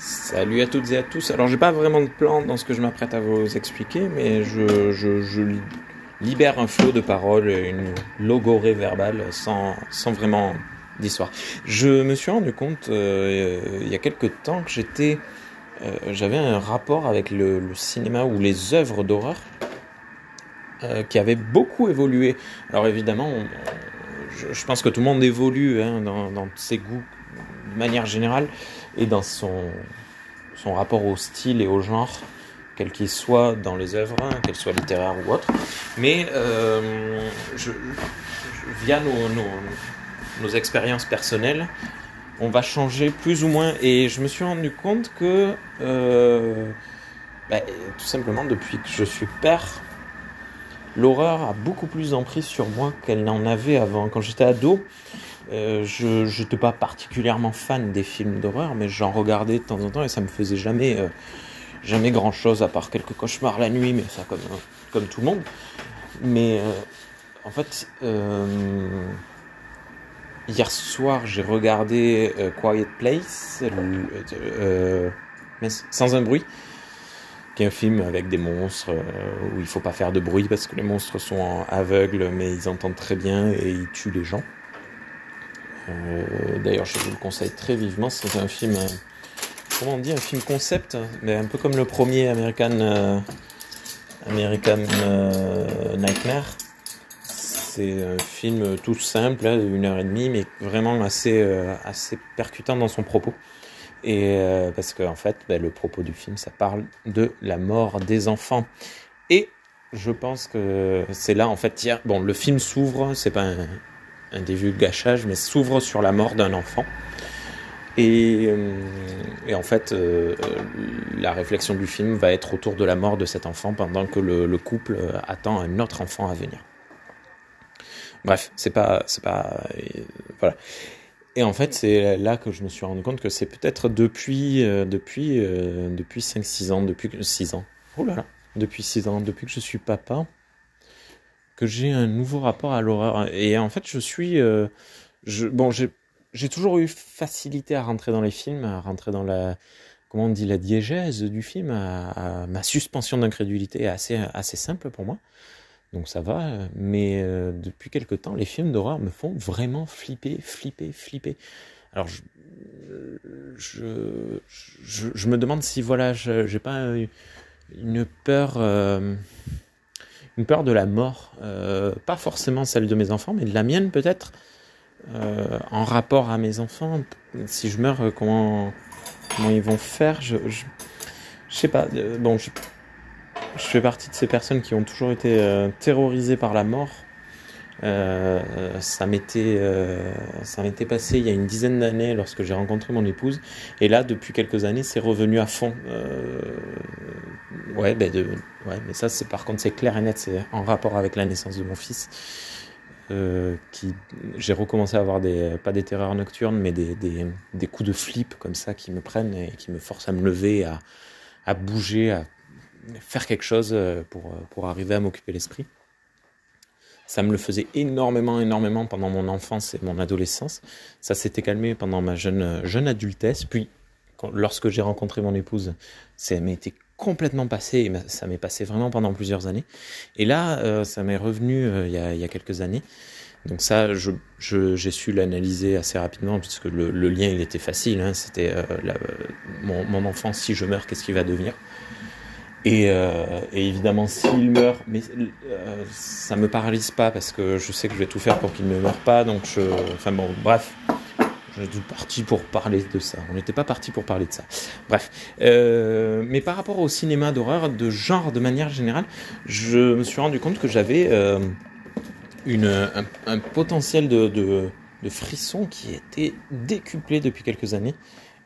Salut à toutes et à tous. Alors j'ai pas vraiment de plan dans ce que je m'apprête à vous expliquer, mais je, libère un flot de paroles, une logorée verbale sans, sans vraiment d'histoire. Je me suis rendu compte euh, il y a quelques temps que j'étais, euh, j'avais un rapport avec le, cinéma ou les œuvres d'horreur euh, qui avait beaucoup évolué. Alors évidemment, je, pense que tout le monde évolue hein, dans ses goûts de manière générale et dans son, son rapport au style et au genre, quel qu'il soit dans les œuvres, qu'elles soient littéraires ou autres. Mais euh, via nos, nos, nos, expériences personnelles, on va changer plus ou moins. Et je me suis rendu compte que, euh, bah, tout simplement, depuis que je suis père, l'horreur a beaucoup plus d'emprise sur moi qu'elle n'en avait avant. Quand j'étais ado, euh, je n'étais pas particulièrement fan des films d'horreur, mais j'en regardais de temps en temps et ça me faisait jamais, euh, jamais grand chose à part quelques cauchemars la nuit, mais ça comme, comme tout le monde. Mais euh, en fait, hier soir, j'ai regardé Quiet Place, sans un bruit qui est un film avec des monstres où il faut pas faire de bruit parce que les monstres sont aveugles, mais ils entendent très bien et ils tuent les gens. Euh, D'ailleurs, je vous le conseille très vivement. C'est un film, euh, comment on dit, un film concept, mais un peu comme le premier American, euh, Nightmare. C'est un film tout simple, là, une heure et demie, mais vraiment assez, assez percutant dans son propos. Et parce qu'en en fait, ben, le propos du film, ça parle de la mort des enfants. Et je pense que c'est là, en fait, hier, bon, le film s'ouvre, c'est pas un, un début de gâchage, mais s'ouvre sur la mort d'un enfant. Et, euh, en fait, euh, la réflexion du film va être autour de la mort de cet enfant pendant que le, le couple attend un autre enfant à venir. Bref, c'est pas, c'est pas, euh, voilà. Et en fait, c'est là que je me suis rendu compte que c'est peut-être depuis, euh, depuis, euh, depuis 5-6 ans, depuis 6 ans. Oh là là, depuis 6 ans, depuis que je suis papa, que j'ai un nouveau rapport à l'horreur. Et en fait, je suis, euh, bon, j'ai toujours eu facilité à rentrer dans les films, à rentrer dans la, comment on dit, la diégèse du film. À, ma suspension d'incrédulité est assez, assez simple pour moi. Donc ça va, mais euh, depuis quelque temps, les films d'horreur me font vraiment flipper, flipper, flipper. Alors je, je, je, je me demande si voilà, j'ai pas une peur. Euh, une peur de la mort, euh, pas forcément celle de mes enfants, mais de la mienne peut-être, euh, en rapport à mes enfants. Si je meurs, euh, comment, comment ils vont faire? Je, je, sais pas. Bon, je, je, fais partie de ces personnes qui ont toujours été terrorisées par la mort. Ça m'était ça m'était passé il y a une dizaine d'années lorsque j'ai rencontré mon épouse et là depuis quelques années c'est revenu à fond ouais de ouais mais ça c'est par contre c'est clair et net c'est en rapport avec la naissance de mon fils euh, qui j'ai recommencé à avoir des pas des terreurs nocturnes mais des, des, des coups de flip comme ça qui me prennent et qui me forcent à me lever à, à bouger à faire quelque chose pour pour arriver à m'occuper l'esprit ça me le faisait énormément, énormément pendant mon enfance et mon adolescence. Ça s'était calmé pendant ma jeune, jeune adultesse. Puis, lorsque j'ai rencontré mon épouse, ça m'était complètement passé ça m'est passé vraiment pendant plusieurs années. Et là, euh, ça m'est revenu euh, il, y a, quelques années. Donc ça, je, je, j'ai su l'analyser assez rapidement puisque le, lien, il était facile. Hein, C'était euh, mon, enfant, si je meurs, qu'est-ce qu'il va devenir? Et, évidemment, s'il meurt, mais ça me paralyse pas parce que je sais que je vais tout faire pour qu'il ne meure pas. Donc, je, enfin bon, bref, on était parti pour parler de ça. On n'était pas parti pour parler de ça. Bref, euh, mais par rapport au cinéma d'horreur, de genre de manière générale, je me suis rendu compte que j'avais euh, un, potentiel de, de, de frisson qui était décuplé depuis quelques années.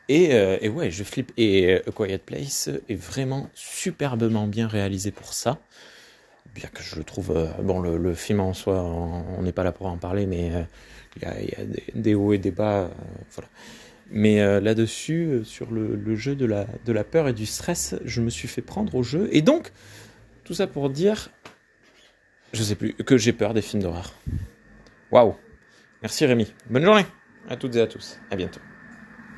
Et, euh, ouais, je flippe. Et A Quiet Place est vraiment superbement bien réalisé pour ça. Bien que je le trouve. Euh, bon, le, film en soi, on n'est pas là pour en parler, mais il euh, y, y, a des, hauts et des bas. Euh, voilà. Mais là-dessus, sur le, jeu de la, de la peur et du stress, je me suis fait prendre au jeu. Et donc, tout ça pour dire. Je sais plus, que j'ai peur des films d'horreur. Waouh! Merci Rémi. Bonne journée à toutes et à tous. À bientôt.